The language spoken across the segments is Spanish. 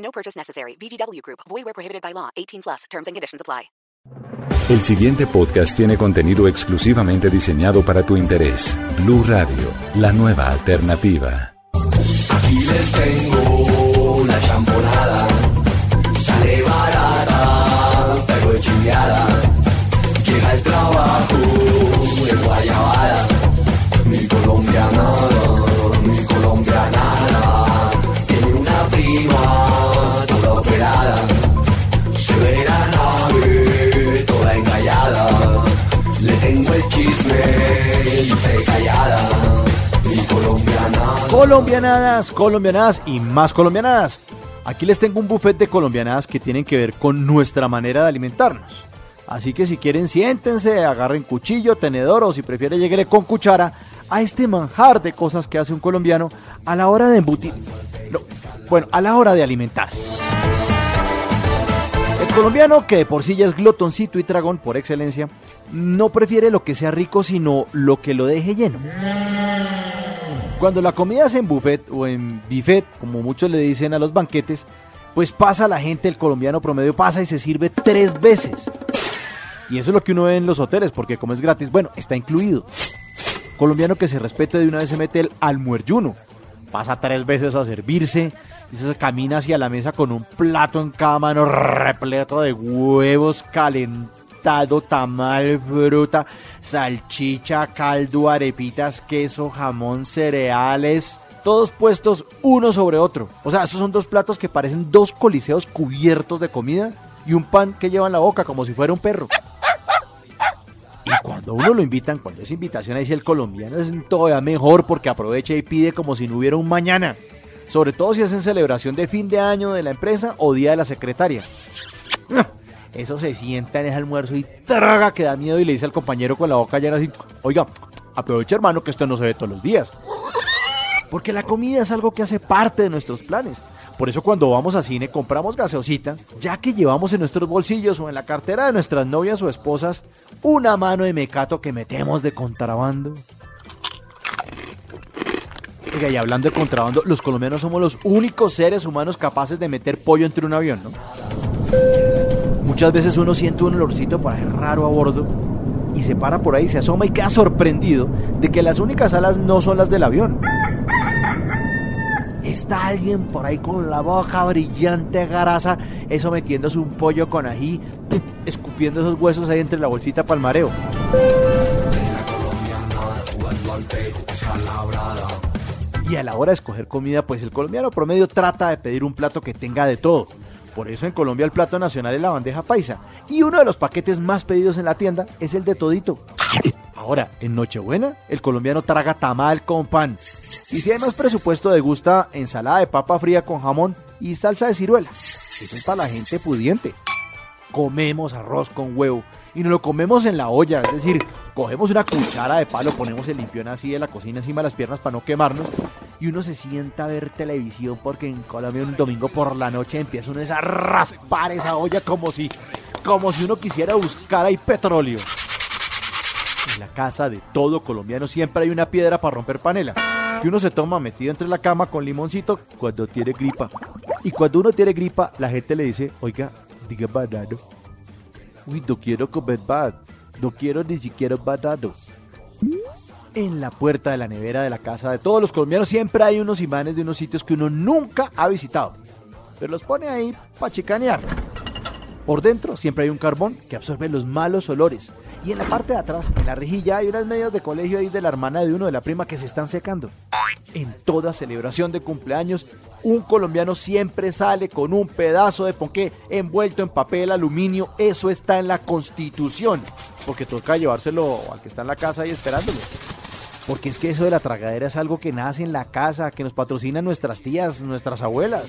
No purchase necessary. VGW Group. Void where prohibited by law. 18 plus. Terms and conditions apply. El siguiente podcast tiene contenido exclusivamente diseñado para tu interés. Blue Radio, la nueva alternativa. Aquí les tengo la champonada. Sale barata, pero es tengo el chisme callada. Mi colombiana. Colombianadas, colombianadas y más colombianadas. Aquí les tengo un buffet de colombianadas que tienen que ver con nuestra manera de alimentarnos. Así que si quieren siéntense, agarren cuchillo, tenedor o si prefiere lleguele con cuchara a este manjar de cosas que hace un colombiano a la hora de embutir. no, bueno, a la hora de alimentarse. Colombiano, que de por sí ya es glotoncito y tragón por excelencia, no prefiere lo que sea rico, sino lo que lo deje lleno. Cuando la comida es en buffet o en buffet, como muchos le dicen a los banquetes, pues pasa la gente, el colombiano promedio pasa y se sirve tres veces. Y eso es lo que uno ve en los hoteles, porque como es gratis, bueno, está incluido. Colombiano que se respete de una vez se mete el almuerjuno. Pasa tres veces a servirse, y se camina hacia la mesa con un plato en cada mano repleto de huevos calentado, tamal, fruta, salchicha, caldo, arepitas, queso, jamón, cereales, todos puestos uno sobre otro. O sea, esos son dos platos que parecen dos coliseos cubiertos de comida y un pan que lleva en la boca como si fuera un perro. Y cuando uno lo invitan, cuando es invitación ahí sí el colombiano es todavía mejor porque aprovecha y pide como si no hubiera un mañana. Sobre todo si es en celebración de fin de año de la empresa o día de la secretaria. Eso se sienta en ese almuerzo y traga que da miedo y le dice al compañero con la boca llena así, oiga, aprovecha hermano que esto no se ve todos los días. Porque la comida es algo que hace parte de nuestros planes. Por eso cuando vamos a cine compramos gaseosita, ya que llevamos en nuestros bolsillos o en la cartera de nuestras novias o esposas una mano de mecato que metemos de contrabando. Oiga, y hablando de contrabando, los colombianos somos los únicos seres humanos capaces de meter pollo entre un avión, ¿no? Muchas veces uno siente un olorcito para raro a bordo y se para por ahí, se asoma y queda sorprendido de que las únicas alas no son las del avión. Está alguien por ahí con la boca brillante, grasa, eso metiéndose un pollo con ají, escupiendo esos huesos ahí entre la bolsita palmareo. Y a la hora de escoger comida, pues el colombiano promedio trata de pedir un plato que tenga de todo. Por eso en Colombia el plato nacional es la bandeja paisa. Y uno de los paquetes más pedidos en la tienda es el de todito. Ahora, en Nochebuena, el colombiano traga tamal con pan. Y si hay más presupuesto, degusta ensalada de papa fría con jamón y salsa de ciruela. Eso es para la gente pudiente. Comemos arroz con huevo y nos lo comemos en la olla, es decir, cogemos una cuchara de palo, ponemos el limpión así de la cocina encima de las piernas para no quemarnos y uno se sienta a ver televisión porque en Colombia un domingo por la noche empieza uno a raspar esa olla como si, como si uno quisiera buscar ahí petróleo. La casa de todo colombiano siempre hay una piedra para romper panela que uno se toma metido entre la cama con limoncito cuando tiene gripa. Y cuando uno tiene gripa, la gente le dice, oiga, diga banano. Uy, no quiero comer bad. No quiero ni siquiera un banano. En la puerta de la nevera de la casa de todos los colombianos siempre hay unos imanes de unos sitios que uno nunca ha visitado. Pero los pone ahí para chicanear. Por dentro siempre hay un carbón que absorbe los malos olores. Y en la parte de atrás, en la rejilla, hay unas medias de colegio ahí de la hermana de uno de la prima que se están secando. En toda celebración de cumpleaños, un colombiano siempre sale con un pedazo de ponqué envuelto en papel aluminio. Eso está en la constitución. Porque toca llevárselo al que está en la casa y esperándolo. Porque es que eso de la tragadera es algo que nace en la casa, que nos patrocinan nuestras tías, nuestras abuelas.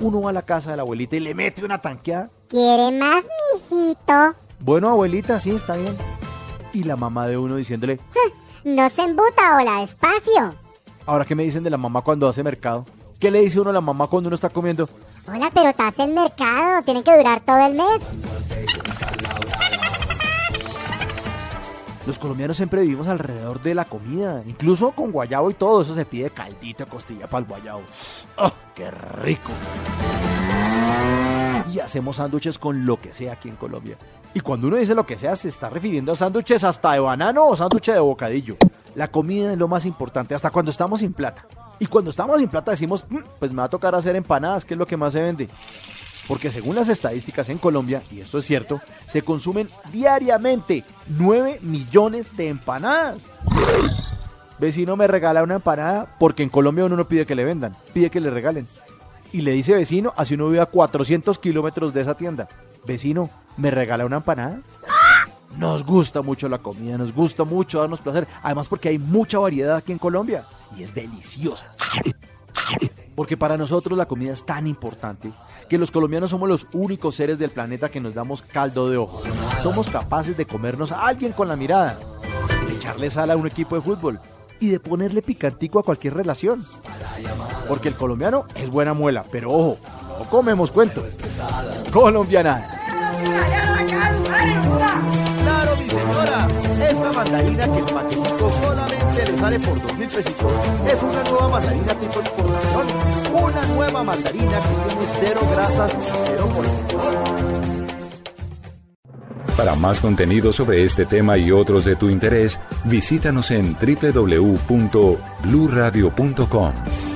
uno va a la casa de la abuelita y le mete una tanqueada. ¿Quiere más, mijito? Bueno, abuelita, sí, está bien. Y la mamá de uno diciéndole, No se embuta, hola, despacio. ahora qué me dicen de la mamá cuando hace mercado. ¿Qué le dice uno a la mamá cuando uno está comiendo? Hola, pero te hace el mercado, tiene que durar todo el mes. Los colombianos siempre vivimos alrededor de la comida, incluso con guayabo y todo. Eso se pide caldito costilla para el guayabo. ¡Oh, qué rico! Hacemos sándwiches con lo que sea aquí en Colombia. Y cuando uno dice lo que sea, se está refiriendo a sándwiches hasta de banano o sándwiches de bocadillo. La comida es lo más importante, hasta cuando estamos sin plata. Y cuando estamos sin plata decimos, "Mm, pues me va a tocar hacer empanadas, que es lo que más se vende. Porque según las estadísticas en Colombia, y esto es cierto, se consumen diariamente 9 millones de empanadas. Vecino me regala una empanada porque en Colombia uno no pide que le vendan, pide que le regalen. Y le dice vecino, así uno vive a 400 kilómetros de esa tienda. Vecino, ¿me regala una empanada? Nos gusta mucho la comida, nos gusta mucho darnos placer. Además porque hay mucha variedad aquí en Colombia y es deliciosa. Porque para nosotros la comida es tan importante que los colombianos somos los únicos seres del planeta que nos damos caldo de ojo. Somos capaces de comernos a alguien con la mirada, de echarle sal a un equipo de fútbol y de ponerle picantico a cualquier relación. Porque el colombiano es buena muela, pero ojo, no comemos cuentos. Colombianadas. Claro, mi señora. Esta mandarina que el paquetito solamente le sale por dos mil pesitos es una nueva mandarina tipo importación. Una nueva mandarina que tiene cero grasas y cero colesterol. Para más contenido sobre este tema y otros de tu interés, visítanos en www.bluradio.com.